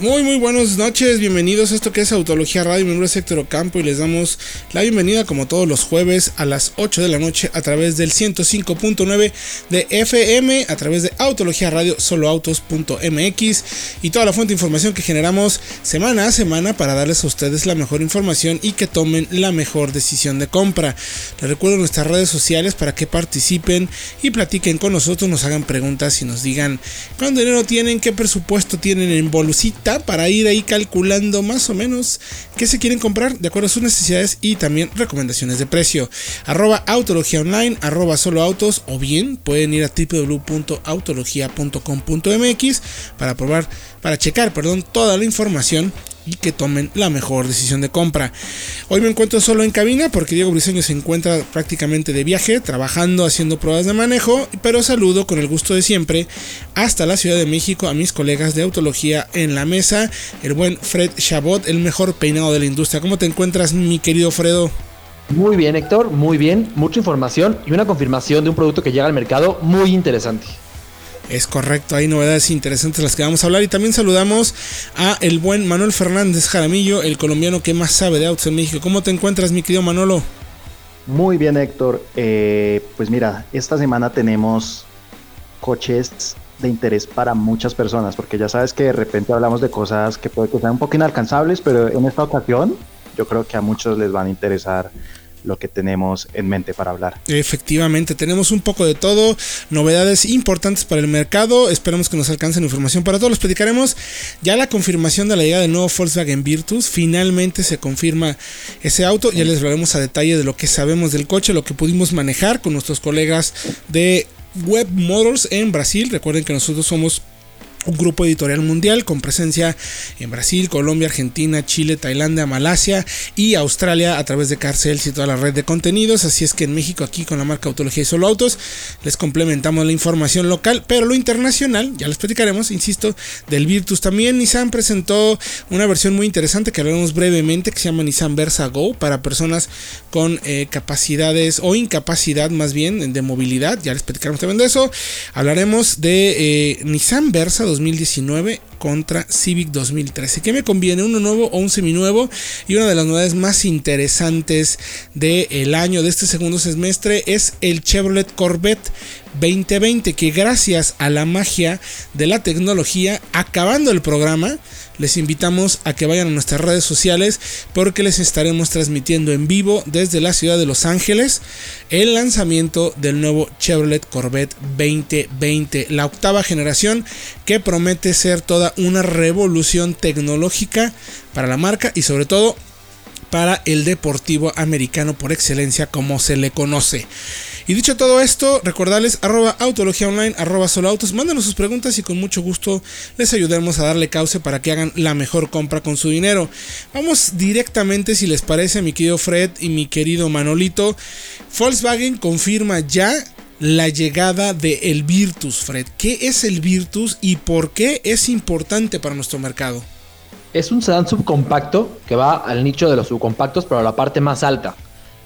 Muy, muy buenas noches, bienvenidos a esto que es Autología Radio, mi nombre es Héctor Ocampo y les damos la bienvenida como todos los jueves a las 8 de la noche a través del 105.9 de FM, a través de Autología Radio, soloautos.mx y toda la fuente de información que generamos semana a semana para darles a ustedes la mejor información y que tomen la mejor decisión de compra. Les recuerdo nuestras redes sociales para que participen y platiquen con nosotros, nos hagan preguntas y nos digan cuánto dinero tienen, qué presupuesto tienen en para ir ahí calculando más o menos qué se quieren comprar de acuerdo a sus necesidades y también recomendaciones de precio. Arroba Autología Online, arroba Solo Autos o bien pueden ir a www.autologia.com.mx para probar, para checar, perdón, toda la información y que tomen la mejor decisión de compra. Hoy me encuentro solo en cabina porque Diego Briseño se encuentra prácticamente de viaje, trabajando, haciendo pruebas de manejo, pero saludo con el gusto de siempre hasta la Ciudad de México a mis colegas de autología en la mesa, el buen Fred Chabot, el mejor peinado de la industria. ¿Cómo te encuentras, mi querido Fredo? Muy bien, Héctor, muy bien, mucha información y una confirmación de un producto que llega al mercado muy interesante. Es correcto, hay novedades interesantes las que vamos a hablar y también saludamos a el buen Manuel Fernández Jaramillo, el colombiano que más sabe de autos en México. ¿Cómo te encuentras, mi querido Manolo? Muy bien, Héctor. Eh, pues mira, esta semana tenemos coches de interés para muchas personas, porque ya sabes que de repente hablamos de cosas que puede que sean un poco inalcanzables, pero en esta ocasión yo creo que a muchos les van a interesar lo que tenemos en mente para hablar. Efectivamente, tenemos un poco de todo, novedades importantes para el mercado, esperamos que nos alcancen información para todos, los platicaremos ya la confirmación de la llegada del nuevo Volkswagen Virtus, finalmente se confirma ese auto, ya les hablaremos a detalle de lo que sabemos del coche, lo que pudimos manejar con nuestros colegas de Web Motors en Brasil, recuerden que nosotros somos un grupo editorial mundial con presencia en Brasil, Colombia, Argentina, Chile, Tailandia, Malasia y Australia a través de Carcels y toda la red de contenidos. Así es que en México, aquí con la marca Autología y Solo Autos, les complementamos la información local, pero lo internacional, ya les platicaremos, insisto, del Virtus. También Nissan presentó una versión muy interesante que hablaremos brevemente que se llama Nissan Versa Go para personas con eh, capacidades o incapacidad más bien de movilidad. Ya les platicaremos también de eso. Hablaremos de eh, Nissan Versa 2019 contra Civic 2013. ¿Qué me conviene? ¿Uno nuevo o un seminuevo? Y una de las novedades más interesantes del año, de este segundo semestre, es el Chevrolet Corvette 2020, que gracias a la magia de la tecnología, acabando el programa, les invitamos a que vayan a nuestras redes sociales porque les estaremos transmitiendo en vivo desde la ciudad de Los Ángeles el lanzamiento del nuevo Chevrolet Corvette 2020, la octava generación que promete ser toda una revolución tecnológica para la marca y sobre todo para el deportivo americano por excelencia como se le conoce. Y dicho todo esto, recordarles arroba autología online, arroba solo autos, mándanos sus preguntas y con mucho gusto les ayudaremos a darle cauce para que hagan la mejor compra con su dinero. Vamos directamente, si les parece, mi querido Fred y mi querido Manolito. Volkswagen confirma ya la llegada del el Virtus, Fred. ¿Qué es el Virtus y por qué es importante para nuestro mercado? Es un sedán subcompacto que va al nicho de los subcompactos, pero a la parte más alta.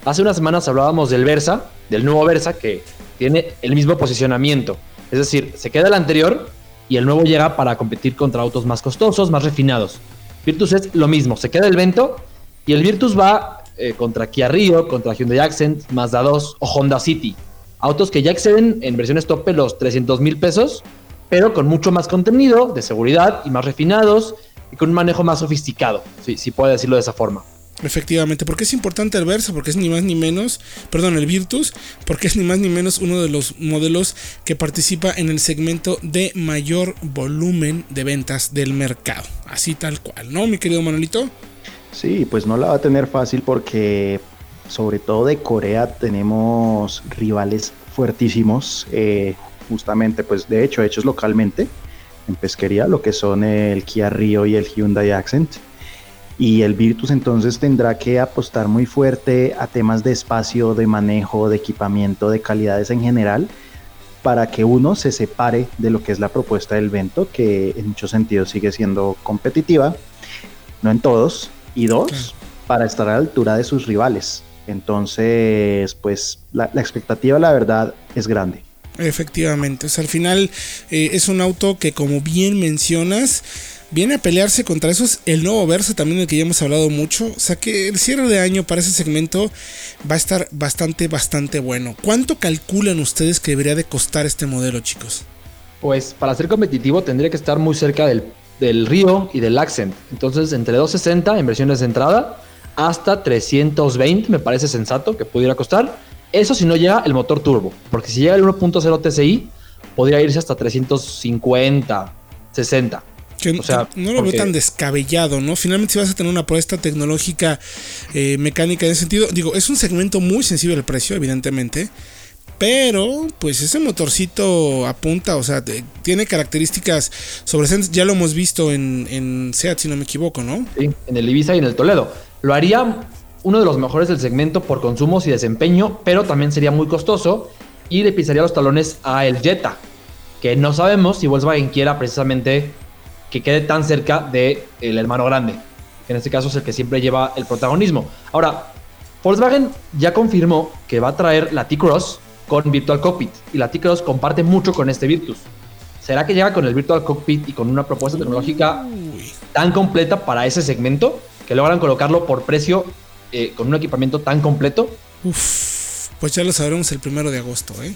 Hace unas semanas hablábamos del Versa, del nuevo Versa, que tiene el mismo posicionamiento. Es decir, se queda el anterior y el nuevo llega para competir contra autos más costosos, más refinados. Virtus es lo mismo, se queda el Vento y el Virtus va eh, contra Kia Rio, contra Hyundai Accent, Mazda 2 o Honda City. Autos que ya exceden en versiones tope los 300 mil pesos, pero con mucho más contenido de seguridad y más refinados y con un manejo más sofisticado, si, si puede decirlo de esa forma. Efectivamente, porque es importante el Versa, porque es ni más ni menos, perdón, el Virtus, porque es ni más ni menos uno de los modelos que participa en el segmento de mayor volumen de ventas del mercado. Así tal cual, ¿no, mi querido Manolito? Sí, pues no la va a tener fácil porque sobre todo de Corea tenemos rivales fuertísimos, eh, justamente, pues de hecho, hechos localmente en pesquería, lo que son el Kia Rio y el Hyundai Accent y el Virtus entonces tendrá que apostar muy fuerte a temas de espacio, de manejo, de equipamiento, de calidades en general, para que uno se separe de lo que es la propuesta del Vento, que en muchos sentidos sigue siendo competitiva, no en todos, y dos, para estar a la altura de sus rivales. Entonces, pues la, expectativa, la verdad, es grande. Efectivamente, o sea, al final eh, es un auto que como bien mencionas, viene a pelearse contra esos. El nuevo Versa también del que ya hemos hablado mucho. O sea que el cierre de año para ese segmento va a estar bastante, bastante bueno. ¿Cuánto calculan ustedes que debería de costar este modelo, chicos? Pues para ser competitivo tendría que estar muy cerca del, del Río y del Accent. Entonces entre 260 en versiones de entrada hasta 320 me parece sensato que pudiera costar. Eso si no llega el motor turbo. Porque si llega el 1.0 TCI podría irse hasta 350, 60 no lo veo tan descabellado, ¿no? Finalmente si vas a tener una apuesta tecnológica eh, mecánica en ese sentido, digo, es un segmento muy sensible al precio, evidentemente. Pero, pues ese motorcito apunta, o sea, tiene características sobresalientes. Ya lo hemos visto en, en SEAT, si no me equivoco, ¿no? Sí, en el Ibiza y en el Toledo. Lo haría uno de los mejores del segmento por consumos y desempeño, pero también sería muy costoso y le pisaría los talones a el Jetta, que no sabemos si Volkswagen quiera precisamente que quede tan cerca del el hermano grande, que en este caso es el que siempre lleva el protagonismo. Ahora, Volkswagen ya confirmó que va a traer la T-Cross con Virtual Cockpit y la T-Cross comparte mucho con este Virtus. ¿Será que llega con el Virtual Cockpit y con una propuesta tecnológica tan completa para ese segmento que logran colocarlo por precio eh, con un equipamiento tan completo? Uf, pues ya lo sabremos el primero de agosto, ¿eh?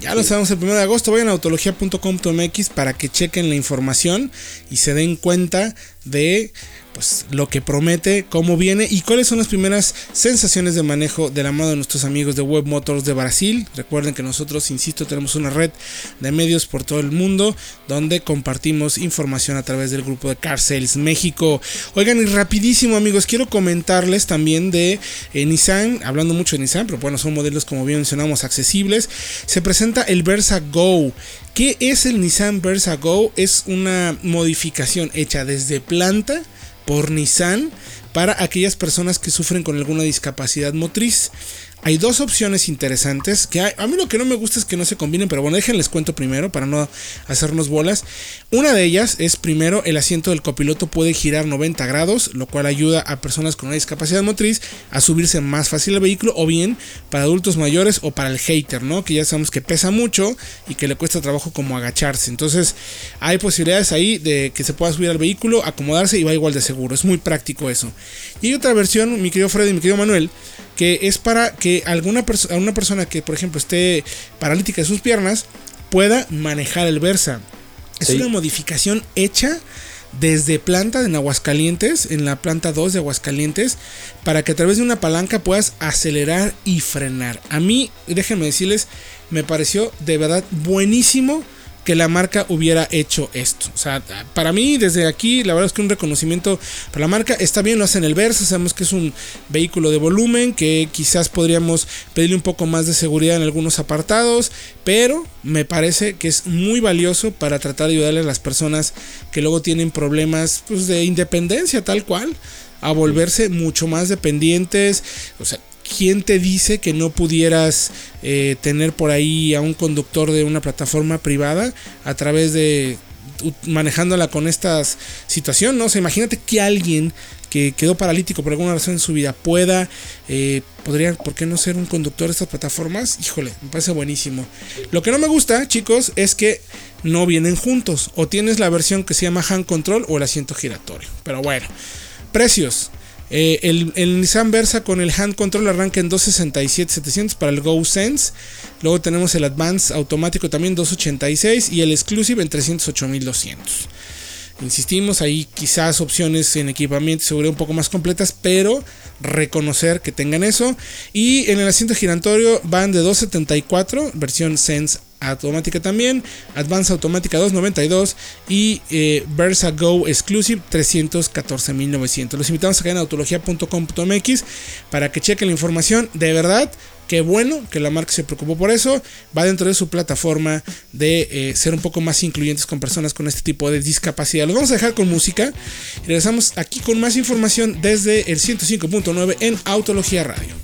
Ya lo sabemos el 1 de agosto. Vayan a autología.com.mx para que chequen la información y se den cuenta de pues lo que promete, cómo viene y cuáles son las primeras sensaciones de manejo de la mano de nuestros amigos de Web Motors de Brasil. Recuerden que nosotros, insisto, tenemos una red de medios por todo el mundo donde compartimos información a través del grupo de Car Sales México. Oigan, y rapidísimo amigos, quiero comentarles también de eh, Nissan, hablando mucho de Nissan, pero bueno, son modelos como bien mencionamos accesibles. Se presenta el Versa Go. ¿Qué es el Nissan Versa Go? Es una modificación hecha desde planta por Nissan para aquellas personas que sufren con alguna discapacidad motriz. Hay dos opciones interesantes que a mí lo que no me gusta es que no se combinen, pero bueno, déjenles cuento primero para no hacernos bolas. Una de ellas es primero el asiento del copiloto puede girar 90 grados, lo cual ayuda a personas con una discapacidad motriz a subirse más fácil al vehículo o bien para adultos mayores o para el hater, ¿no? Que ya sabemos que pesa mucho y que le cuesta trabajo como agacharse. Entonces, hay posibilidades ahí de que se pueda subir al vehículo, acomodarse y va igual de seguro. Es muy práctico eso. Y hay otra versión, mi querido Freddy mi querido Manuel, que es para que alguna persona, una persona que, por ejemplo, esté paralítica de sus piernas pueda manejar el Versa. Es una modificación hecha desde planta en Aguascalientes, en la planta 2 de Aguascalientes, para que a través de una palanca puedas acelerar y frenar. A mí, déjenme decirles, me pareció de verdad buenísimo que la marca hubiera hecho esto. O sea, para mí desde aquí la verdad es que un reconocimiento para la marca está bien, lo hacen el Versa, sabemos que es un vehículo de volumen, que quizás podríamos pedirle un poco más de seguridad en algunos apartados, pero me parece que es muy valioso para tratar de ayudarle a las personas que luego tienen problemas pues, de independencia tal cual a volverse mucho más dependientes, o sea, ¿quién te dice que no pudieras eh, tener por ahí a un conductor de una plataforma privada a través de manejándola con esta situación, ¿no? O imagínate que alguien que quedó paralítico por alguna razón en su vida pueda, eh, podría, ¿por qué no ser un conductor de estas plataformas? Híjole, me parece buenísimo. Lo que no me gusta, chicos, es que no vienen juntos. O tienes la versión que se llama hand control o el asiento giratorio. Pero bueno, precios. Eh, el, Nissan Versa con el hand control arranca en 267-700 para el Go Sense. Luego tenemos el Advance automático también 286 y el Exclusive en 308.200. Insistimos, ahí quizás opciones en equipamiento y seguridad un poco más completas, pero reconocer que tengan eso. Y en el asiento giratorio van de 274, versión Sense automática también, Advance automática 292 y eh, Versa Go Exclusive 314.900. Los invitamos a caer en autología.com.mx para que chequen la información. De verdad, Qué bueno que la marca se preocupó por eso. Va dentro de su plataforma de eh, ser un poco más incluyentes con personas con este tipo de discapacidad. Los vamos a dejar con música. Regresamos aquí con más información desde el 105.9 en Autología Radio.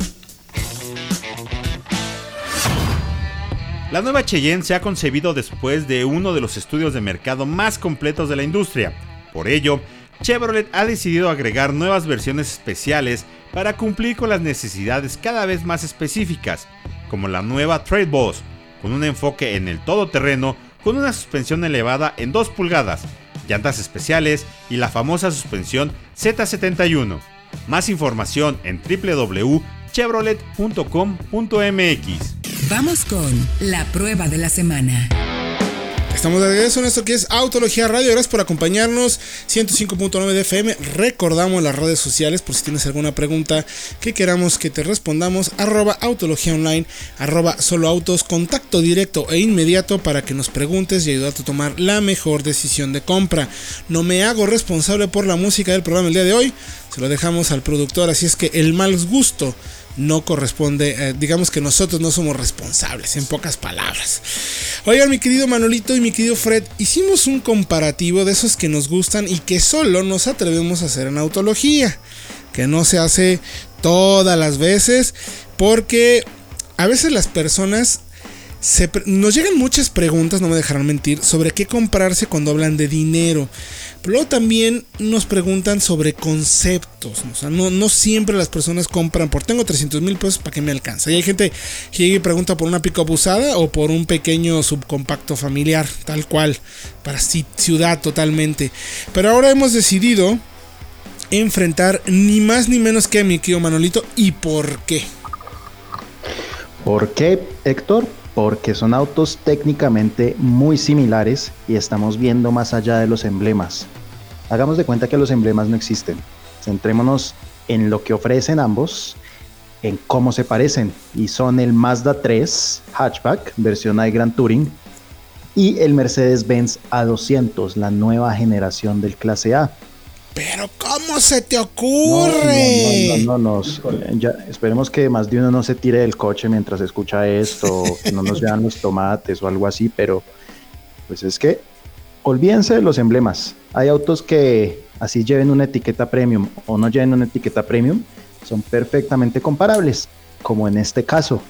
La nueva Cheyenne se ha concebido después de uno de los estudios de mercado más completos de la industria. Por ello, Chevrolet ha decidido agregar nuevas versiones especiales para cumplir con las necesidades cada vez más específicas, como la nueva Trade Boss, con un enfoque en el todoterreno con una suspensión elevada en 2 pulgadas, llantas especiales y la famosa suspensión Z71. Más información en www.chevrolet.com.mx. Vamos con la prueba de la semana. Estamos de regreso en esto que es Autología Radio. Gracias por acompañarnos. 105.9 de FM. Recordamos las redes sociales por si tienes alguna pregunta que queramos que te respondamos. Arroba Autología Online, arroba Solo Autos. Contacto directo e inmediato para que nos preguntes y ayudarte a tomar la mejor decisión de compra. No me hago responsable por la música del programa el día de hoy. Se lo dejamos al productor. Así es que el mal gusto no corresponde, eh, digamos que nosotros no somos responsables, en pocas palabras. Oigan, mi querido Manolito y mi querido Fred, hicimos un comparativo de esos que nos gustan y que solo nos atrevemos a hacer en autología, que no se hace todas las veces, porque a veces las personas nos llegan muchas preguntas, no me dejarán mentir, sobre qué comprarse cuando hablan de dinero. Pero luego también nos preguntan sobre conceptos. O sea, no, siempre las personas compran por tengo 300 mil pesos para que me alcanza. Y hay gente que llega y pregunta por una pico abusada o por un pequeño subcompacto familiar, tal cual, para ciudad totalmente. Pero ahora hemos decidido enfrentar ni más ni menos que a mi tío Manolito. ¿Y por qué? ¿Por qué, Héctor? Porque son autos técnicamente muy similares y estamos viendo más allá de los emblemas. Hagamos de cuenta que los emblemas no existen. Centrémonos en lo que ofrecen ambos, en cómo se parecen y son el Mazda 3 hatchback versión I Grand Touring y el Mercedes-Benz A200, la nueva generación del clase A. Pero ¿cómo se te ocurre? No, no, no, ya, esperemos que más de uno no se tire del coche mientras escucha esto, que no nos vean los tomates o algo así, pero pues es que olvídense de los emblemas. Hay autos que así lleven una etiqueta premium o no lleven una etiqueta premium, son perfectamente comparables, como en este caso.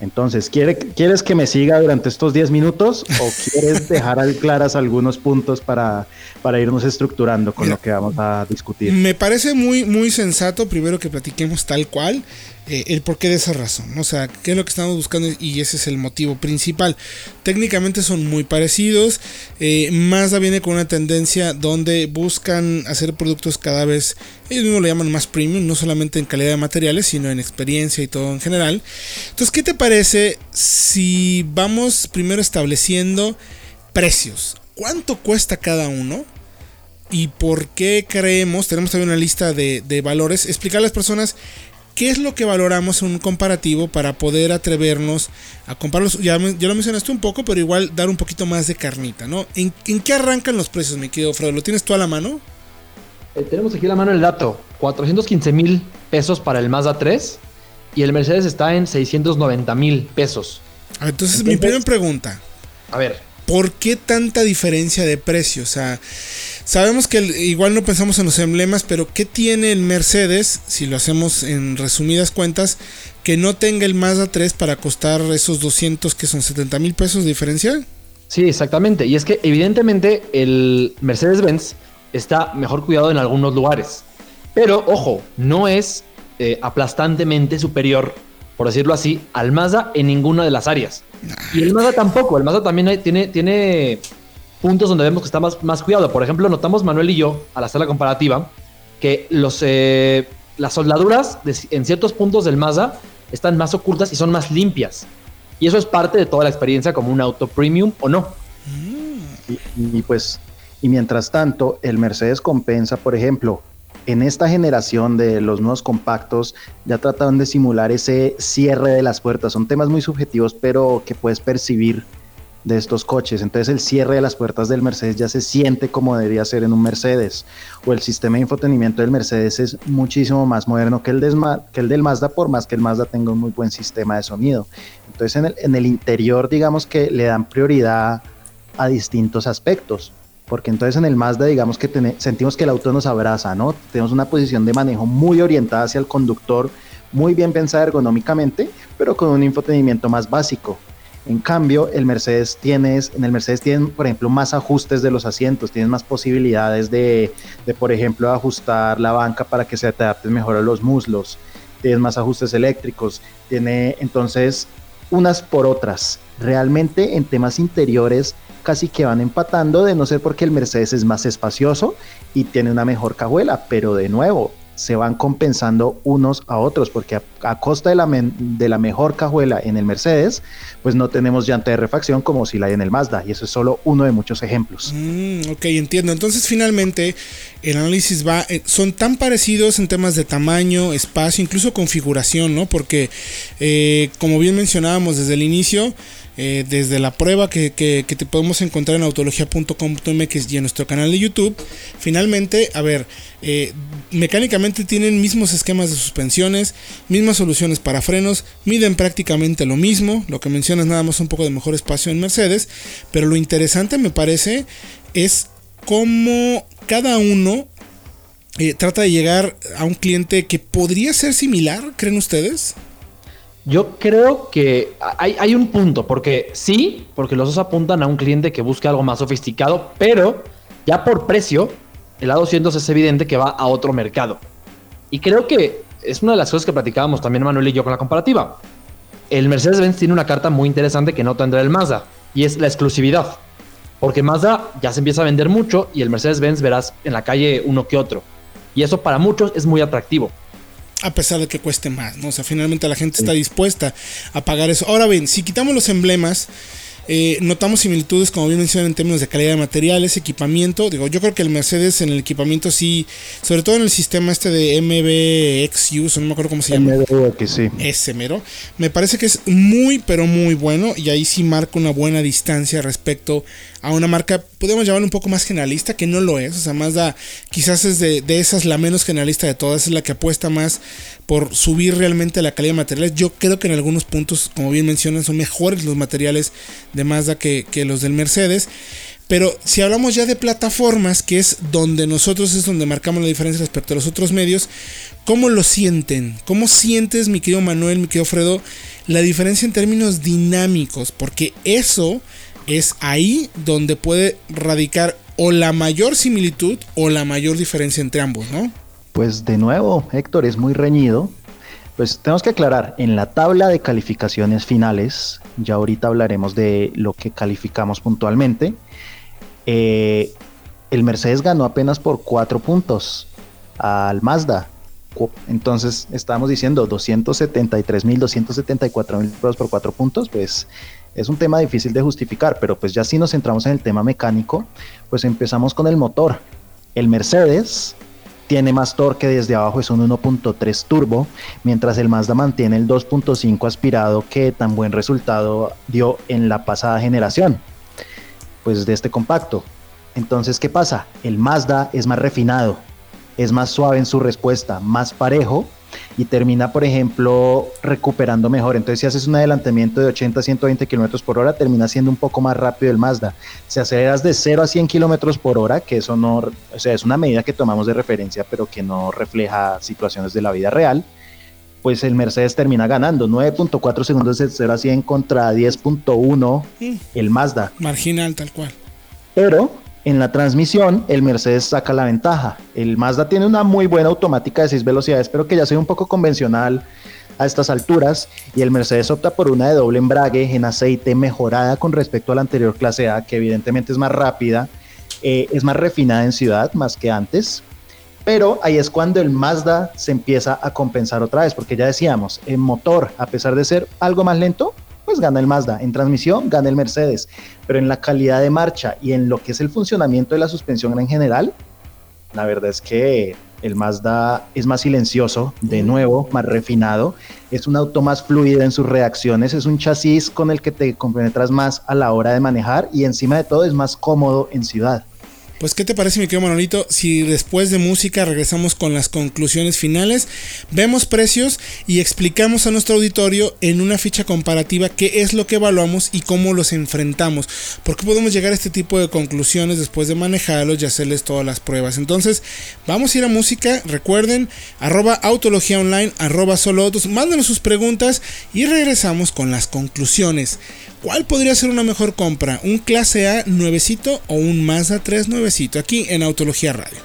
Entonces, ¿quieres que me siga durante estos 10 minutos o quieres dejar claras algunos puntos para, para irnos estructurando con lo que vamos a discutir? Me parece muy, muy sensato primero que platiquemos tal cual eh, el porqué de esa razón. O sea, qué es lo que estamos buscando y ese es el motivo principal. Técnicamente son muy parecidos. Eh, Mazda viene con una tendencia donde buscan hacer productos cada vez, ellos mismos lo llaman más premium, no solamente en calidad de materiales, sino en experiencia y todo en general. Entonces, ¿qué te parece si vamos primero estableciendo precios? ¿Cuánto cuesta cada uno? ¿Y por qué creemos? Tenemos también una lista de, de valores. Explicar a las personas ¿Qué es lo que valoramos en un comparativo para poder atrevernos a compararlos? Ya, lo mencionaste un poco, pero igual dar un poquito más de carnita, ¿no? ¿En, qué arrancan los precios, mi querido Fredo? ¿Lo tienes tú a la mano? Eh, tenemos aquí a la mano el dato: 415 mil pesos para el Mazda 3 y el Mercedes está en 690 mil pesos. entonces, mi primera pregunta. A ver. ¿Por qué tanta diferencia de precio? O sea, Sabemos que igual no pensamos en los emblemas, pero ¿qué tiene el Mercedes, si lo hacemos en resumidas cuentas, que no tenga el Mazda 3 para costar esos 200 que son 70 mil pesos de diferencia? Sí, exactamente. Y es que evidentemente el Mercedes-Benz está mejor cuidado en algunos lugares. Pero ojo, no es eh, aplastantemente superior, por decirlo así, al Mazda en ninguna de las áreas. Y el Mazda tampoco. El Mazda también tiene, tiene puntos donde vemos que está más, más cuidado. Por ejemplo, notamos Manuel y yo, al hacer la comparativa, que los, eh, las soldaduras en ciertos puntos del Mazda están más ocultas y son más limpias. Y eso es parte de toda la experiencia como un auto premium o no. Y, pues, y mientras tanto, el Mercedes compensa, por ejemplo, en esta generación de los nuevos compactos ya trataron de simular ese cierre de las puertas. Son temas muy subjetivos, pero que puedes percibir de estos coches. Entonces el cierre de las puertas del Mercedes ya se siente como debería ser en un Mercedes. O el sistema de infotenimiento del Mercedes es muchísimo más moderno que el, que el del Mazda, por más que el Mazda tenga un muy buen sistema de sonido. Entonces en el, en el interior digamos que le dan prioridad a distintos aspectos. Porque entonces en el Mazda digamos que sentimos que el auto nos abraza, ¿no? Tenemos una posición de manejo muy orientada hacia el conductor, muy bien pensada ergonómicamente, pero con un infotenimiento más básico En cambio, el Mercedes tienes, en el Mercedes tienen, por ejemplo, más ajustes de los asientos, tienes más posibilidades de, de, por ejemplo, ajustar la banca para que se adapte mejor a los muslos, tienes más ajustes eléctricos, tiene entonces unas por otras. Realmente en temas interiores casi que van empatando, de no ser porque el Mercedes es más espacioso y tiene una mejor cajuela, pero de nuevo, se van compensando unos a otros, porque a, costa de la, de la mejor cajuela en el Mercedes, pues no tenemos llanta de refacción como si la hay en el Mazda, y eso es solo uno de muchos ejemplos. Mm, ok, entiendo. Entonces finalmente el análisis va, eh, son tan parecidos en temas de tamaño, espacio, incluso configuración, ¿no? Porque eh, como bien mencionábamos desde el inicio, eh, desde la prueba que, te podemos encontrar en autología.com.mx y en nuestro canal de YouTube. Finalmente, a ver, eh, mecánicamente tienen mismos esquemas de suspensiones, mismas soluciones para frenos, miden prácticamente lo mismo, lo que mencionas nada más un poco de mejor espacio en Mercedes, pero lo interesante me parece es cómo cada uno eh, trata de llegar a un cliente que podría ser similar, ¿creen ustedes? Yo creo que hay, un punto, porque sí, porque los dos apuntan a un cliente que busca algo más sofisticado, pero ya por precio, el A200 es evidente que va a otro mercado. Y creo que es una de las cosas que platicábamos también Manuel y yo con la comparativa. El Mercedes-Benz tiene una carta muy interesante que no tendrá el Mazda, y es la exclusividad. Porque Mazda ya se empieza a vender mucho y el Mercedes-Benz verás en la calle uno que otro. Y eso para muchos es muy atractivo a pesar de que cueste más, ¿no? O sea, finalmente la gente está dispuesta a pagar eso. Ahora bien, si quitamos los emblemas, eh, notamos similitudes, como bien mencioné, en términos de calidad de materiales, equipamiento. Digo, yo creo que el Mercedes en el equipamiento sí, sobre todo en el sistema este de MBXU, no me acuerdo cómo se llama. MBX, sí. Ese mero. Me parece que es muy, pero muy bueno. Y ahí sí marca una buena distancia respecto a una marca, podemos llamarlo un poco más generalista, que no lo es. O sea, Mazda quizás es de, de, esas la menos generalista de todas, es la que apuesta más por subir realmente la calidad de materiales. Yo creo que en algunos puntos, como bien mencionan, son mejores los materiales de Mazda que, que los del Mercedes. Pero si hablamos ya de plataformas, que es donde nosotros es donde marcamos la diferencia respecto a los otros medios, ¿cómo lo sienten? ¿Cómo sientes, mi querido Manuel, mi querido Fredo, la diferencia en términos dinámicos? Porque eso es ahí donde puede radicar o la mayor similitud o la mayor diferencia entre ambos, ¿no? Pues de nuevo, Héctor, es muy reñido. Pues tenemos que aclarar, en la tabla de calificaciones finales, ya ahorita hablaremos de lo que calificamos puntualmente, eh, el Mercedes ganó apenas por cuatro puntos al Mazda. Entonces estábamos diciendo 273 mil, 274 mil por cuatro puntos, pues es un tema difícil de justificar, pero pues ya si nos centramos en el tema mecánico, pues empezamos con el motor. El Mercedes tiene más torque desde abajo, es un 1.3 turbo, mientras el Mazda mantiene el 2.5 aspirado que tan buen resultado dio en la pasada generación, pues de este compacto. Entonces, ¿qué pasa? El Mazda es más refinado, es más suave en su respuesta, más parejo y termina, por ejemplo, recuperando mejor. Entonces, si haces un adelantamiento de 80 a 120 kilómetros por hora, termina siendo un poco más rápido el Mazda. Si aceleras de 0 a 100 kilómetros por hora, que eso no, o sea, es una medida que tomamos de referencia, pero que no refleja situaciones de la vida real, pues el Mercedes termina ganando 9.4 segundos de 0 a 100 contra 10.1 el Mazda. Marginal, tal cual. Pero en la transmisión, el Mercedes saca la ventaja. El Mazda tiene una muy buena automática de 6 velocidades, pero que ya sea un poco convencional a estas alturas. Y el Mercedes opta por una de doble embrague en aceite mejorada con respecto a la anterior clase A, que evidentemente es más rápida, eh, es más refinada en ciudad más que antes. Pero ahí es cuando el Mazda se empieza a compensar otra vez, porque ya decíamos, el motor, a pesar de ser algo más lento, pues gana el Mazda. En transmisión gana el Mercedes. Pero en la calidad de marcha y en lo que es el funcionamiento de la suspensión en general, la verdad es que el Mazda es más silencioso, de nuevo, más refinado. Es un auto más fluido en sus reacciones. Es un chasis con el que te compenetras más a la hora de manejar y encima de todo es más cómodo en ciudad. Pues, ¿qué te parece, mi querido Manolito? Si después de música regresamos con las conclusiones finales, vemos precios y explicamos a nuestro auditorio en una ficha comparativa qué es lo que evaluamos y cómo los enfrentamos. ¿Por qué podemos llegar a este tipo de conclusiones después de manejarlos y hacerles todas las pruebas? Entonces, vamos a ir a música. Recuerden, arroba autología online, arroba solo autos. Mándenos sus preguntas y regresamos con las conclusiones. ¿Cuál podría ser una mejor compra? ¿Un clase A nuevecito o un Mazda 3 nuevecito? Aquí en Autología Radio.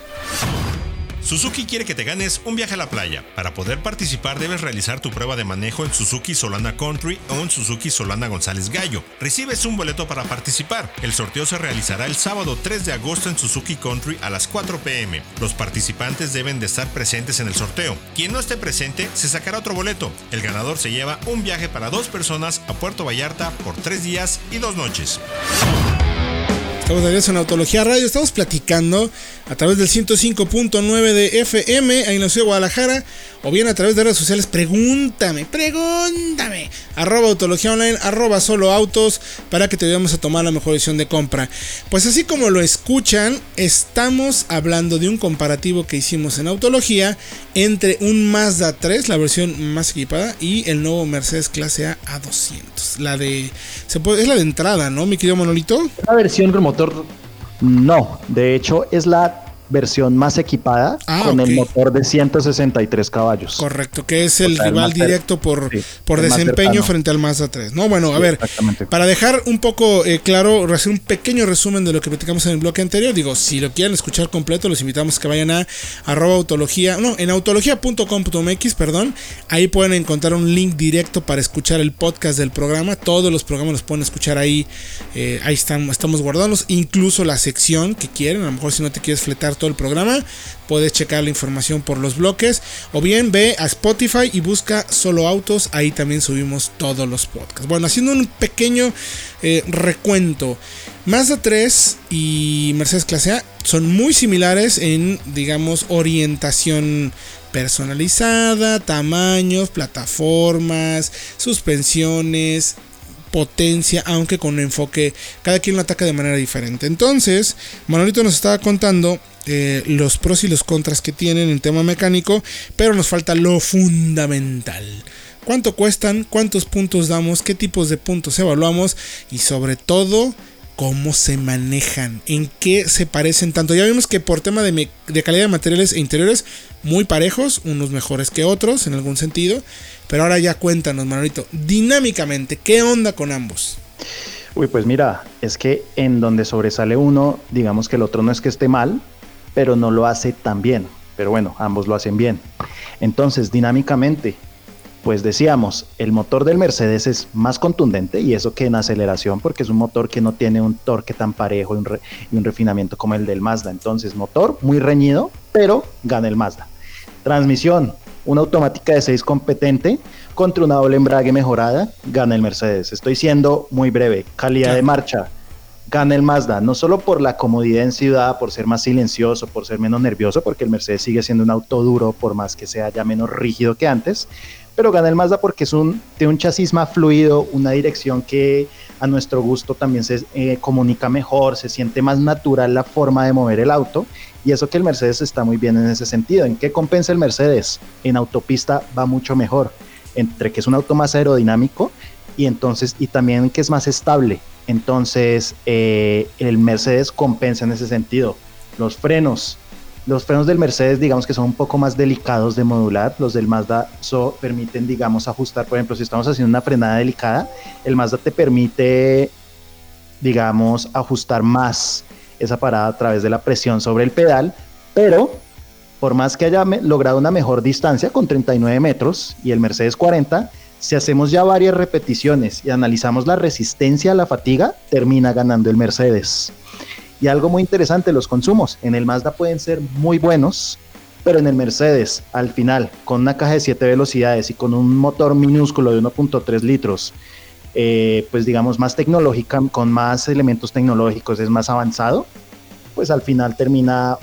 Suzuki quiere que te ganes un viaje a la playa. Para poder participar debes realizar tu prueba de manejo en Suzuki Solana Country o en Suzuki Solana González Gallo. Recibes un boleto para participar. El sorteo se realizará el sábado 3 de agosto en Suzuki Country a las 4 pm. Los participantes deben de estar presentes en el sorteo. Quien no esté presente se sacará otro boleto. El ganador se lleva un viaje para dos personas a Puerto Vallarta por tres días y dos noches. Estamos de regreso en Autología Radio. Estamos platicando a través del 105.9 de FM en la ciudad de Guadalajara o bien a través de redes sociales. Pregúntame, pregúntame. Arroba Autología Online, arroba Solo Autos para que te ayudemos a tomar la mejor decisión de compra. Pues así como lo escuchan, estamos hablando de un comparativo que hicimos en Autología entre un Mazda 3, la versión más equipada, y el nuevo Mercedes Clase A A200. La de. Se puede, es la de entrada, ¿no, mi querido Monolito? Una versión con motor. No, de hecho es la versión más equipada Ah, con el motor de 163 caballos. Correcto, que es el sea, rival directo por, sí, por desempeño frente al Mazda 3. No, bueno, a ver, para dejar un poco eh, claro, hacer un pequeño resumen de lo que platicamos en el bloque anterior, digo, si lo quieren escuchar completo, los invitamos a que vayan a arroba autología, no, en autología.com.mx, perdón, ahí pueden encontrar un link directo para escuchar el podcast del programa, todos los programas los pueden escuchar ahí, eh, ahí están, estamos guardándolos, incluso la sección que quieren, a lo mejor si no te quieres fletar el programa, puedes checar la información por los bloques o bien ve a Spotify y busca solo autos. Ahí también subimos todos los podcasts. Bueno haciendo un pequeño eh, recuento. Mazda 3 y Mercedes clase A son muy similares en digamos orientación personalizada tamaños plataformas suspensiones potencia, aunque con un enfoque, cada quien lo ataca de manera diferente. Entonces, Manolito nos estaba contando eh, los pros y los contras que tienen en tema mecánico, pero nos falta lo fundamental. ¿Cuánto cuestan? ¿Cuántos puntos damos? ¿Qué tipos de puntos evaluamos? Y sobre todo, cómo se manejan, en qué se parecen tanto. Ya vimos que por tema de, calidad de materiales e interiores, muy parejos, unos mejores que otros en algún sentido. Pero ahora ya cuéntanos, Manolito, dinámicamente, ¿qué onda con ambos? Uy, pues mira, es que en donde sobresale uno, digamos que el otro no es que esté mal, pero no lo hace tan bien. Pero bueno, ambos lo hacen bien. Entonces, dinámicamente, pues decíamos, el motor del Mercedes es más contundente y eso que en aceleración, porque es un motor que no tiene un torque tan parejo y un, re- y un refinamiento como el del Mazda. Entonces, motor muy reñido, pero gana el Mazda. Transmisión, una automática de 6 competente contra una doble embrague mejorada, gana el Mercedes. Estoy siendo muy breve. Calidad de marcha, gana el Mazda, no solo por la comodidad en ciudad, por ser más silencioso, por ser menos nervioso, porque el Mercedes sigue siendo un auto duro, por más que sea ya menos rígido que antes, pero gana el Mazda porque es un, un chasis más fluido, una dirección que a nuestro gusto también se eh, comunica mejor, se siente más natural la forma de mover el auto y eso que el Mercedes está muy bien en ese sentido. ¿En qué compensa el Mercedes? En autopista va mucho mejor, entre que es un auto más aerodinámico y entonces y también que es más estable. Entonces eh, el Mercedes compensa en ese sentido. Los frenos, los frenos del Mercedes, digamos que son un poco más delicados de modular. Los del Mazda permiten, digamos, ajustar. Por ejemplo, si estamos haciendo una frenada delicada, el Mazda te permite, digamos, ajustar más esa parada a través de la presión sobre el pedal. Pero, por más que haya logrado una mejor distancia con 39 metros y el Mercedes 40, si hacemos ya varias repeticiones y analizamos la resistencia a la fatiga, termina ganando el Mercedes. Y algo muy interesante, los consumos. En el Mazda pueden ser muy buenos, pero en el Mercedes, al final, con una caja de 7 velocidades y con un motor minúsculo de 1.3 litros, eh, pues digamos más tecnológica, con más elementos tecnológicos, es más avanzado, pues al final termina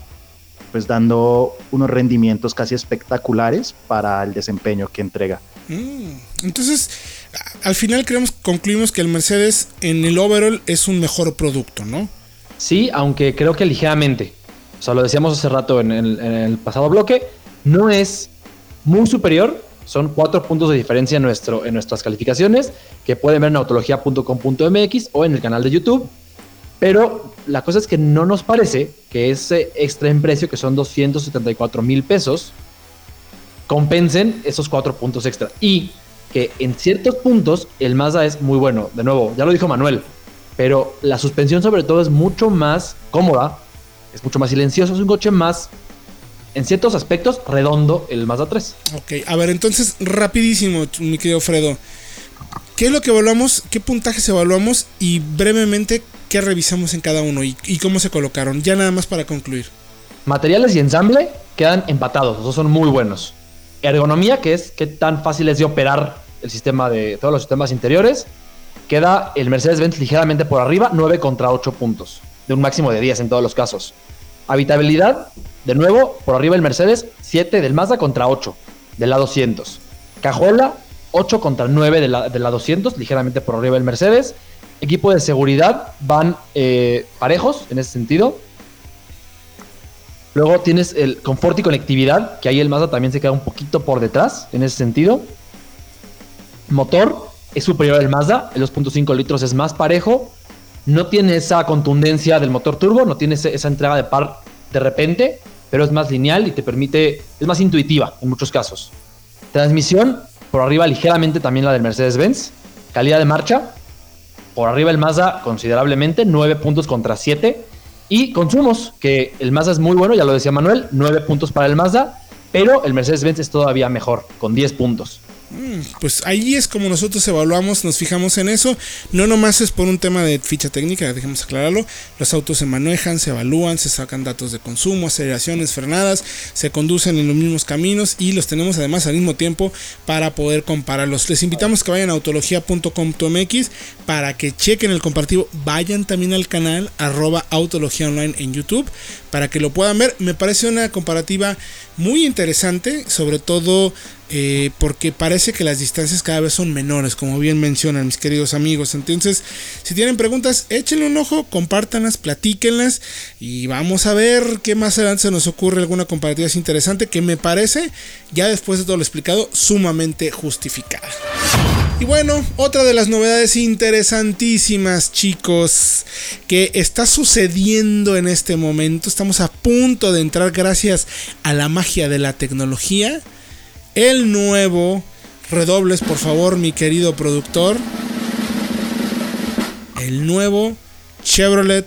pues dando unos rendimientos casi espectaculares para el desempeño que entrega. Mm, Entonces, al final creemos, concluimos que el Mercedes en el overall es un mejor producto, ¿no? Sí, aunque creo que ligeramente. O sea, lo decíamos hace rato en el, pasado bloque. No es muy superior. Son cuatro puntos de diferencia en, nuestro, en nuestras calificaciones que pueden ver en autología.com.mx o en el canal de YouTube. Pero la cosa es que no nos parece que ese extra en precio, que son 274 mil pesos, compensen esos cuatro puntos extra. Y que en ciertos puntos el Mazda es muy bueno. De nuevo, ya lo dijo Manuel, pero la suspensión sobre todo es mucho más cómoda, es mucho más silencioso, es un coche más, en ciertos aspectos, redondo el Mazda 3. Ok, a ver, entonces, rapidísimo, mi querido Fredo. ¿Qué es lo que evaluamos? ¿Qué puntajes evaluamos? Y brevemente, ¿qué revisamos en cada uno? Y, y cómo se colocaron? Ya nada más para concluir. Materiales y ensamble quedan empatados, los dos son muy buenos. Ergonomía, que es qué tan fácil es de operar el sistema de todos los sistemas interiores, queda el Mercedes-Benz ligeramente por arriba, 9 contra 8 puntos, de un máximo de 10 en todos los casos. Habitabilidad, de nuevo, por arriba el Mercedes, 7 del Mazda contra 8 de la 200. Cajuela, 8 contra 9 de la, de la 200, ligeramente por arriba el Mercedes. Equipo de seguridad van eh, parejos en ese sentido. Luego tienes el confort y conectividad, que ahí el Mazda también se queda un poquito por detrás en ese sentido. Motor es superior al Mazda, el 2.5 litros es más parejo. No tiene esa contundencia del motor turbo, no tiene esa entrega de par de repente, pero es más lineal y te permite, es más intuitiva en muchos casos. Transmisión, por arriba ligeramente también la del Mercedes-Benz. Calidad de marcha, por arriba el Mazda considerablemente, 9 puntos contra 7. Y consumos, que el Mazda es muy bueno, ya lo decía Manuel, 9 puntos para el Mazda, pero el Mercedes-Benz es todavía mejor, con 10 puntos. Mm, pues ahí es como nosotros evaluamos, nos fijamos en eso. No nomás es por un tema de ficha técnica, dejemos aclararlo. Los autos se manejan, se evalúan, se sacan datos de consumo, aceleraciones, frenadas, se conducen en los mismos caminos y los tenemos además al mismo tiempo para poder compararlos. Les invitamos que vayan a autología.com.mx para que chequen el comparativo. Vayan también al canal arroba autología online en YouTube para que lo puedan ver. Me parece una comparativa muy interesante, sobre todo eh, porque parece que las distancias cada vez son menores, como bien mencionan mis queridos amigos. Entonces, si tienen preguntas, échenle un ojo, compártanlas, platíquenlas y vamos a ver qué más adelante se nos ocurre alguna comparativa interesante que me parece, ya después de todo lo explicado, sumamente justificada. Y bueno, otra de las novedades interesantísimas, chicos, que está sucediendo en este momento, estamos a punto de entrar gracias a la magia de la tecnología el nuevo. Redobles, por favor, mi querido productor. El nuevo Chevrolet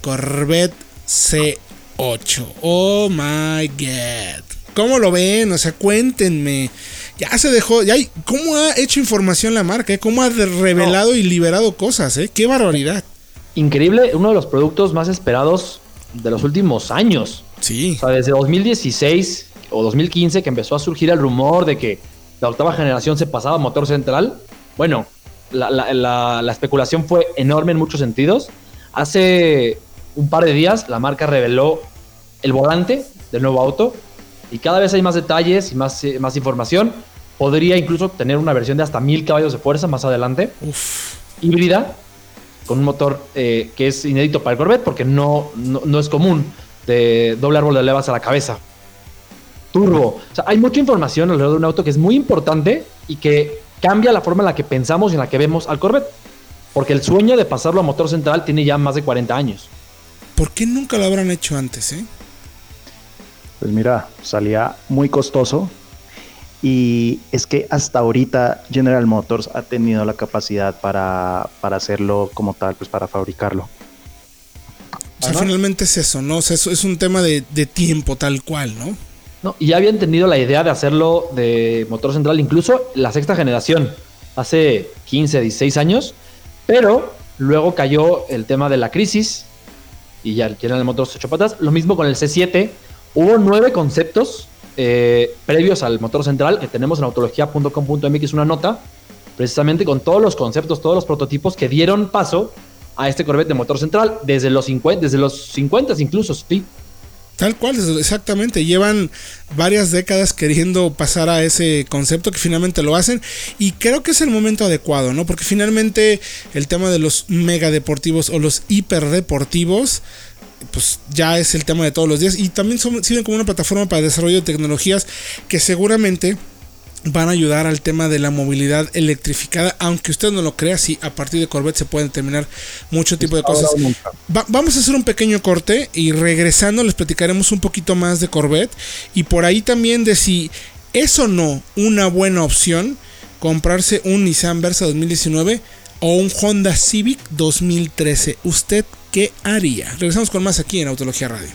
Corvette C8. Oh my god. ¿Cómo lo ven? O sea, cuéntenme. Ya se dejó. Ya hay, ¿Cómo ha hecho información la marca? Eh? ¿Cómo ha revelado y liberado cosas? Eh? ¡Qué barbaridad! Increíble, uno de los productos más esperados de los últimos años. Sí. O sea, desde 2016 o 2015 que empezó a surgir el rumor de que la octava generación se pasaba a motor central, bueno, la, especulación fue enorme en muchos sentidos. Hace un par de días la marca reveló el volante del nuevo auto y cada vez hay más detalles y más, más información. Podría incluso tener una versión de hasta mil caballos de fuerza más adelante. Híbrida, con un motor eh, que es inédito para el Corvette porque no, no, no es común de doble árbol de levas a la cabeza turbo. O sea, hay mucha información alrededor de un auto que es muy importante y que cambia la forma en la que pensamos y en la que vemos al Corvette. Porque el sueño de pasarlo a motor central tiene ya más de 40 años. ¿Por qué nunca lo habrán hecho antes, eh? Pues mira, salía muy costoso. Y es que hasta ahorita General Motors ha tenido la capacidad para, para hacerlo como tal, pues para fabricarlo. O sea, finalmente es eso, ¿no? O sea, eso es un tema de, de tiempo tal cual, ¿no? y ya habían tenido la idea de hacerlo de motor central, incluso la sexta generación, hace 15, 16 años, pero luego cayó el tema de la crisis y ya tienen el motor ocho patas. Lo mismo con el C7, hubo nueve conceptos eh, previos al motor central que tenemos en autología.com.mx una nota, precisamente con todos los conceptos, todos los prototipos que dieron paso a este Corvette de motor central desde los 50, desde los 50 incluso, sí. Tal cual, exactamente. Llevan varias décadas queriendo pasar a ese concepto que finalmente lo hacen. Y creo que es el momento adecuado, ¿no? Porque finalmente el tema de los mega deportivos o los hiperdeportivos pues ya es el tema de todos los días y también sirven como una plataforma para el desarrollo de tecnologías que seguramente van a ayudar al tema de la movilidad electrificada, aunque usted no lo crea, sí, a partir de Corvette se pueden determinar mucho tipo de cosas. vamos a hacer un pequeño corte y regresando les platicaremos un poquito más de Corvette y por ahí también de si es o no una buena opción comprarse un Nissan Versa 2019 o un Honda Civic 2013. ¿Usted qué haría? Regresamos con más aquí en Autología Radio.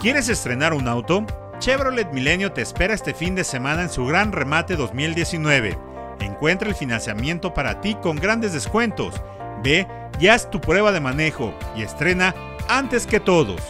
¿Quieres estrenar un auto? Chevrolet Milenio te espera este fin de semana en su gran remate 2019. Encuentra el financiamiento para ti con grandes descuentos. Ve y haz tu prueba de manejo y estrena antes que todos.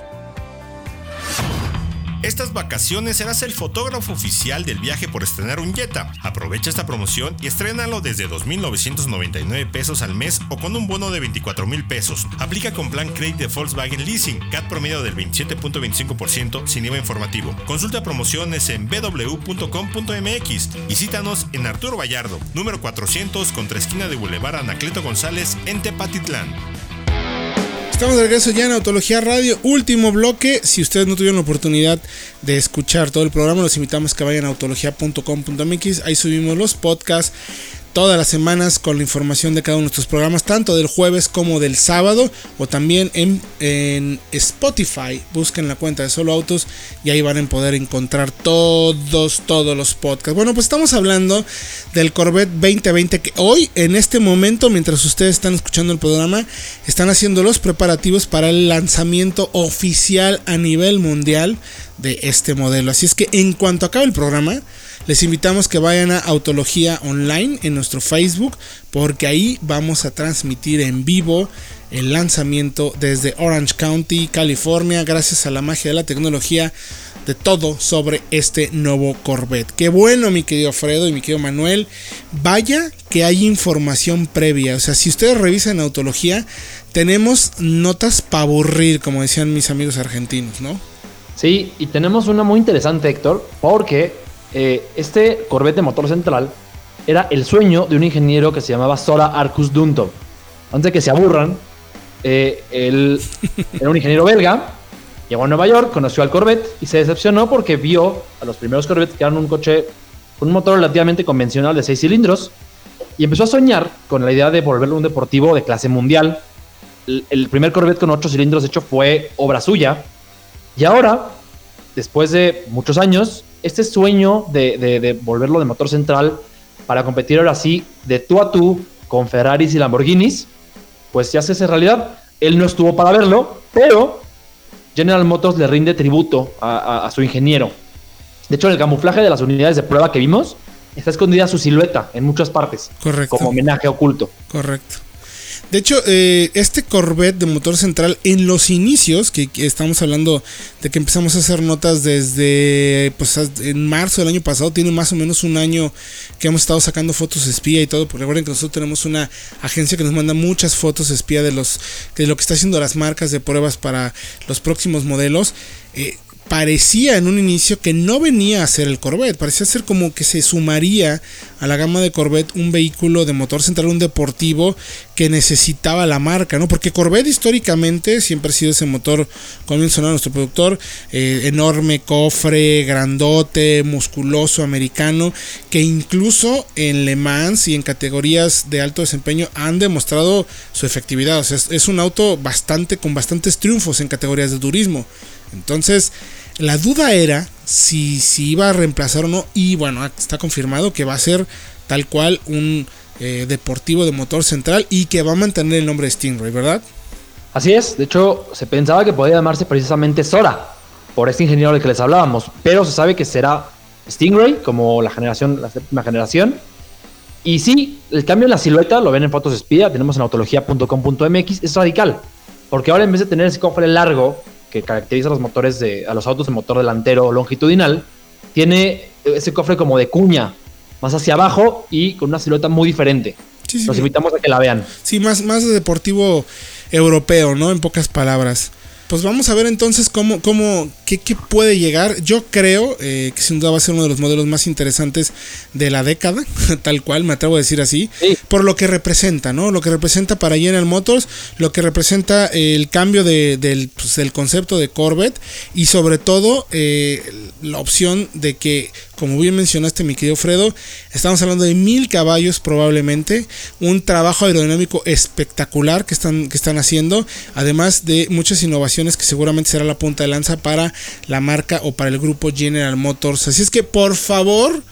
Estas vacaciones serás el fotógrafo oficial del viaje por estrenar un Jetta. Aprovecha esta promoción y estrénalo desde 2.999 pesos al mes o con un bono de 24.000 pesos. Aplica con plan Credit de Volkswagen Leasing, CAT promedio del 27.25% sin IVA informativo. Consulta promociones en www.com.mx y cítanos en Arturo Vallardo, número 400 contra esquina de Boulevard Anacleto González en Tepatitlán. Estamos de regreso ya en Autología Radio, último bloque. Si ustedes no tuvieron la oportunidad de escuchar todo el programa, los invitamos a que vayan a autología.com.mx. Ahí subimos los podcasts todas las semanas con la información de cada uno de nuestros programas, tanto del jueves como del sábado, o también en, en, Spotify. Busquen la cuenta de Solo Autos y ahí van a poder encontrar todos, todos los podcasts. Bueno, pues estamos hablando del Corvette 2020 que hoy, en este momento, mientras ustedes están escuchando el programa, están haciendo los preparativos para el lanzamiento oficial a nivel mundial de este modelo. Así es que en cuanto acabe el programa, les invitamos que vayan a Autología Online en nuestro Facebook porque ahí vamos a transmitir en vivo el lanzamiento desde Orange County, California, gracias a la magia de la tecnología de todo sobre este nuevo Corvette. Qué bueno, mi querido Fredo y mi querido Manuel. Vaya que hay información previa. O sea, si ustedes revisan Autología, tenemos notas para aburrir, como decían mis amigos argentinos, ¿no? Sí, y tenemos una muy interesante, Héctor, porque eh, este Corvette de motor central era el sueño de un ingeniero que se llamaba Sora Arcus Dunto. Antes de que se aburran, eh, él era un ingeniero belga, llegó a Nueva York, conoció al Corvette y se decepcionó porque vio a los primeros Corvettes que eran un coche con un motor relativamente convencional de 6 cilindros y empezó a soñar con la idea de volverlo un deportivo de clase mundial. El, el primer Corvette con 8 cilindros hecho fue obra suya y ahora, después de muchos años, este sueño de, volverlo de motor central para competir ahora sí de tú a tú con Ferraris y Lamborghinis, pues ya se hace realidad. Él no estuvo para verlo, pero General Motors le rinde tributo a, a, su ingeniero. De hecho, en el camuflaje de las unidades de prueba que vimos, está escondida su silueta en muchas partes. Correcto. Como homenaje oculto. Correcto. De hecho, eh, este Corvette de motor central en los inicios, que, estamos hablando de que empezamos a hacer notas desde pues, en marzo del año pasado, tiene más o menos un año que hemos estado sacando fotos espía y todo, porque recuerden que nosotros tenemos una agencia que nos manda muchas fotos espía de, los, de lo que está haciendo las marcas de pruebas para los próximos modelos. Eh, parecía en un inicio que no venía a ser el Corvette, parecía ser como que se sumaría a la gama de Corvette un vehículo de motor central, un deportivo que necesitaba la marca, ¿no? Porque Corvette históricamente siempre ha sido ese motor, como mencionaba nuestro productor, eh, enorme cofre, grandote, musculoso, americano, que incluso en Le Mans y en categorías de alto desempeño han demostrado su efectividad, o sea, es, es un auto bastante con bastantes triunfos en categorías de turismo. Entonces, la duda era si, si iba a reemplazar o no. Y bueno, está confirmado que va a ser tal cual un eh, deportivo de motor central y que va a mantener el nombre de Stingray, ¿verdad? Así es, de hecho se pensaba que podía llamarse precisamente Sora, por este ingeniero del que les hablábamos, pero se sabe que será Stingray, como la generación, la séptima generación. Y sí, el cambio en la silueta, lo ven en fotos espía, tenemos en autología.com.mx, es radical, porque ahora en vez de tener ese cofre largo que caracteriza a los motores de a los autos de motor delantero longitudinal, tiene ese cofre como de cuña, más hacia abajo y con una silueta muy diferente. Sí, Los invitamos a que la vean. Sí, más, más de deportivo europeo, ¿no? En pocas palabras. Pues vamos a ver entonces cómo, cómo, qué, puede llegar. Yo creo eh, que sin duda va a ser uno de los modelos más interesantes de la década, tal cual, me atrevo a decir así, por lo que representa, ¿no? Lo que representa para General Motors, lo que representa el cambio de, pues, del, concepto de Corvette y sobre todo eh, la opción de que como bien mencionaste mi querido Fredo, estamos hablando de mil caballos probablemente, un trabajo aerodinámico espectacular que están, que están haciendo, además de muchas innovaciones que seguramente será la punta de lanza para la marca o para el grupo General Motors. Así es que por favor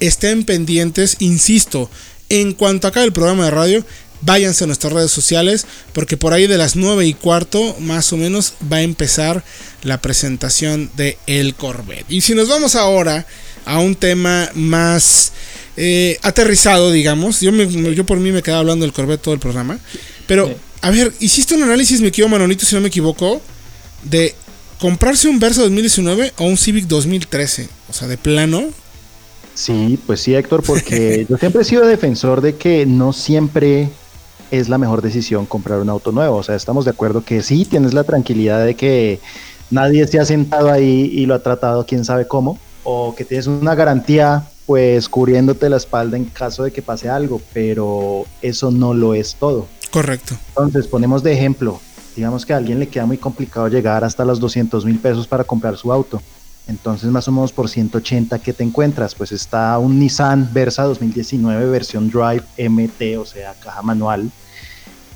estén pendientes, insisto, En cuanto acabe el programa de radio, váyanse a nuestras redes sociales porque por ahí de las 9 y cuarto más o menos va a empezar la presentación de el Corvette. Y si nos vamos ahora a un tema más eh, aterrizado, digamos, yo, yo por mí me quedaba hablando del Corvette todo el programa, pero a ver, hiciste un análisis, me equivoco Manolito, si no me equivoco, de comprarse un Versa 2019 o un Civic 2013, o sea, de plano. Sí, pues sí, Héctor, porque yo siempre he sido defensor de que no siempre es la mejor decisión comprar un auto nuevo. O sea, estamos de acuerdo que sí, tienes la tranquilidad de que nadie se ha sentado ahí y lo ha tratado quién sabe cómo, o que tienes una garantía pues cubriéndote la espalda en caso de que pase algo, pero eso no lo es todo. Correcto. Entonces, ponemos de ejemplo, digamos que a alguien le queda muy complicado llegar hasta los 200 mil pesos para comprar su auto. Entonces, más o menos por 180, ¿qué te encuentras? Pues está un Nissan Versa 2019 versión Drive MT, o sea, caja manual,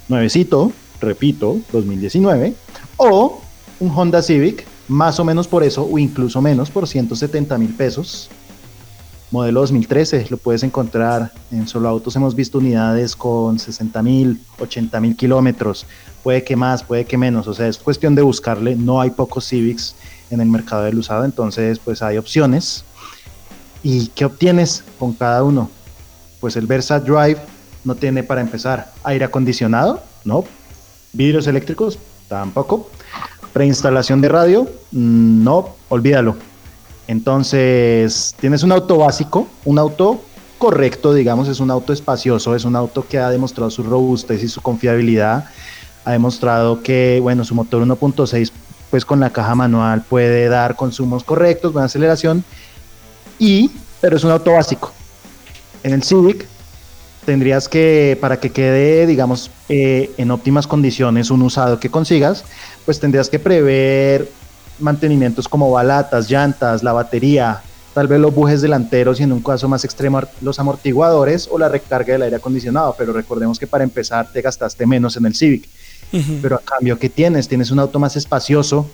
nuevecito, repito, 2019, o un Honda Civic, más o menos por eso, o incluso menos, por 170 mil pesos. Modelo 2013, lo puedes encontrar en Solo Autos. Hemos visto unidades con 60 mil, 80 mil kilómetros. Puede que más, puede que menos. O sea, es cuestión de buscarle. No hay pocos Civics en el mercado del usado, entonces pues hay opciones. ¿Y qué obtienes con cada uno? Pues el Versa Drive no tiene para empezar aire acondicionado, no. Vidrios eléctricos, tampoco. Preinstalación de radio, mm, no, olvídalo. Entonces, tienes un auto básico, un auto correcto, digamos, es un auto espacioso, es un auto que ha demostrado su robustez y su confiabilidad. Ha demostrado que, bueno, su motor 1.6 pues con la caja manual puede dar consumos correctos, buena aceleración, y, pero es un auto básico. En el Civic tendrías que, para que quede, digamos, eh, en óptimas condiciones un usado que consigas, pues tendrías que prever mantenimientos como balatas, llantas, la batería, tal vez los bujes delanteros y en un caso más extremo los amortiguadores o la recarga del aire acondicionado, pero recordemos que para empezar te gastaste menos en el Civic. Pero a cambio, ¿qué tienes? Tienes un auto más espacioso,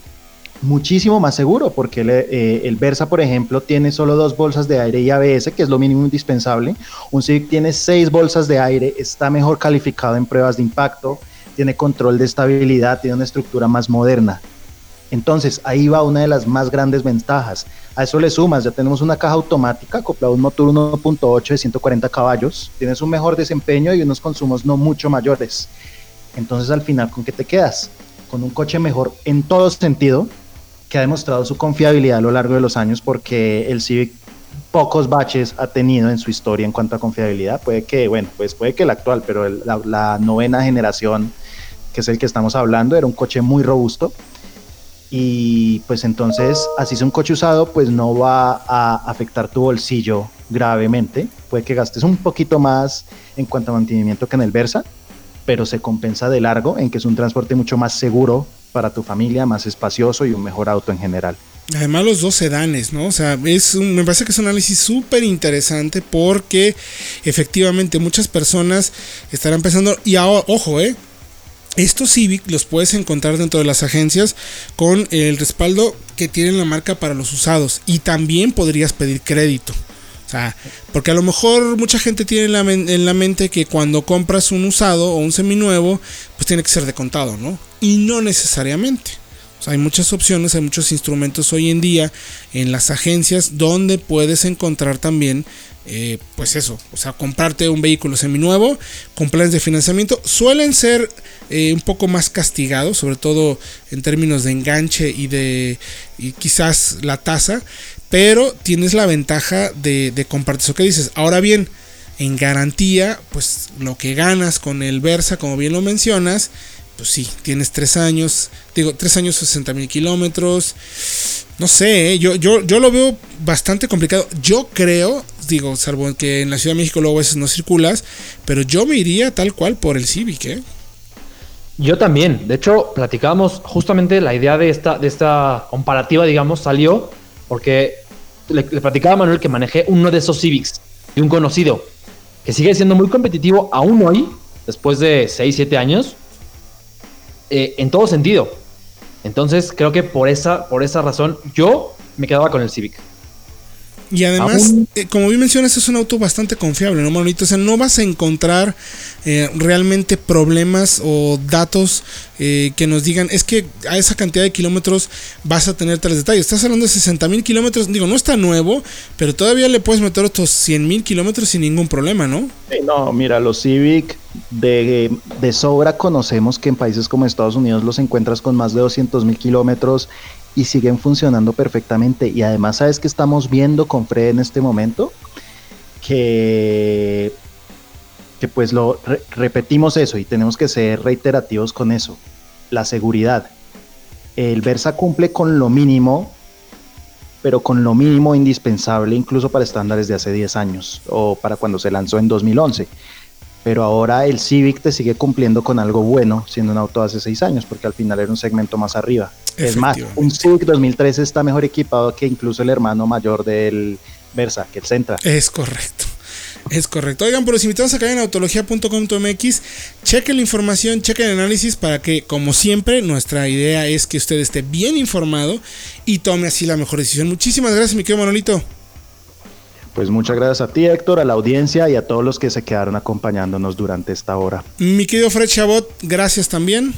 muchísimo más seguro, porque el, eh, el, Versa, por ejemplo, tiene solo dos bolsas de aire y ABS, que es lo mínimo indispensable. Un Civic tiene seis bolsas de aire, está mejor calificado en pruebas de impacto, tiene control de estabilidad, tiene una estructura más moderna. Entonces, ahí va una de las más grandes ventajas. A eso le sumas, ya tenemos una caja automática acoplada a un motor 1.8 de 140 caballos, tienes un mejor desempeño y unos consumos no mucho mayores. Entonces al final, ¿con qué te quedas? Con un coche mejor en todo sentido, que ha demostrado su confiabilidad a lo largo de los años, porque el Civic pocos baches ha tenido en su historia en cuanto a confiabilidad. Puede que, bueno, pues puede que el actual, pero la, la novena generación, que es el que estamos hablando, era un coche muy robusto. Y pues entonces, así es un coche usado, pues no va a afectar tu bolsillo gravemente. Puede que gastes un poquito más en cuanto a mantenimiento que en el Versa, pero se compensa de largo en que es un transporte mucho más seguro para tu familia, más espacioso y un mejor auto en general. Además los dos sedanes, ¿no? O sea, es me parece que es un análisis súper interesante porque efectivamente muchas personas estarán pensando, y ahora, ojo, ¿eh? Estos Civic los puedes encontrar dentro de las agencias con el respaldo que tiene la marca para los usados y también podrías pedir crédito. O sea, porque a lo mejor mucha gente tiene en la, en la, mente que cuando compras un usado o un seminuevo, pues tiene que ser de contado, ¿no? Y no necesariamente. O sea, hay muchas opciones, hay muchos instrumentos hoy en día en las agencias donde puedes encontrar también, eh, pues eso, o sea, comprarte un vehículo seminuevo con planes de financiamiento. Suelen ser eh, un poco más castigados, sobre todo en términos de enganche y de y quizás la tasa, pero tienes la ventaja de, compartir eso que dices. Ahora bien, en garantía, pues lo que ganas con el Versa, como bien lo mencionas, pues sí, tienes tres años, digo, tres años 60 mil kilómetros. No sé, ¿eh? yo, yo, yo lo veo bastante complicado. Yo creo, digo, salvo que en la Ciudad de México luego a veces no circulas, pero yo me iría tal cual por el Civic, ¿eh? Yo también. De hecho, platicábamos justamente la idea de esta, de esta comparativa, digamos, salió porque le, le, platicaba a Manuel que manejé uno de esos Civics de un conocido que sigue siendo muy competitivo aún hoy, después de 6, 7 años, eh, en todo sentido. Entonces, creo que por esa, por esa razón, yo me quedaba con el Civic. Y además, eh, como bien mencionas, es un auto bastante confiable, ¿no, Manolito? O sea, no vas a encontrar eh, realmente problemas o datos eh, que nos digan, es que a esa cantidad de kilómetros vas a tener tales detalles. Estás hablando de 60 mil kilómetros, digo, no está nuevo, pero todavía le puedes meter otros 100 mil kilómetros sin ningún problema, ¿no? no, mira, los Civic de, de sobra conocemos que en países como Estados Unidos los encuentras con más de 200 mil kilómetros y siguen funcionando perfectamente. Y además, ¿sabes que estamos viendo con Fred en este momento? Que, que pues lo repetimos eso y tenemos que ser reiterativos con eso. La seguridad. El Versa cumple con lo mínimo, pero con lo mínimo indispensable incluso para estándares de hace 10 años o para cuando se lanzó en 2011 pero ahora el Civic te sigue cumpliendo con algo bueno, siendo un auto de hace seis años, porque al final era un segmento más arriba. Es más, un Civic 2013 está mejor equipado que incluso el hermano mayor del Versa, que el Centra. Es correcto. Es correcto. Oigan, por los invitados acá en autología.com.mx, chequen la información, chequen el análisis para que, como siempre, nuestra idea es que usted esté bien informado y tome así la mejor decisión. Muchísimas gracias, mi querido Manolito. Pues muchas gracias a ti, Héctor, a la audiencia y a todos los que se quedaron acompañándonos durante esta hora. Mi querido Fred Chabot, gracias también.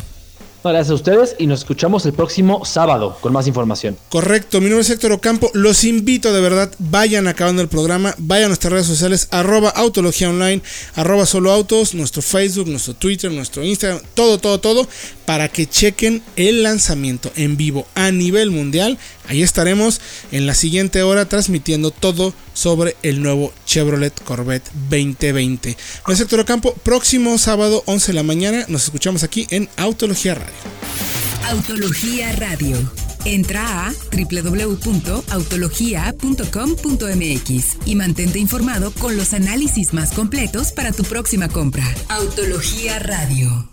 Gracias a ustedes y nos escuchamos el próximo sábado con más información. Correcto, mi nombre es Héctor Ocampo. Los invito de verdad, vayan acabando el programa, vayan a nuestras redes sociales, arroba autología online, arroba solo autos, nuestro Facebook, nuestro Twitter, nuestro Instagram, todo, todo, todo, para que chequen el lanzamiento en vivo a nivel mundial. Ahí estaremos en la siguiente hora transmitiendo todo sobre el nuevo Chevrolet Corvette 2020. Soy Héctor Ocampo, próximo sábado 11 de la mañana, nos escuchamos aquí en Autología Radio. Autología Radio. Entra a www.autologia.com.mx y mantente informado con los análisis más completos para tu próxima compra. Autología Radio.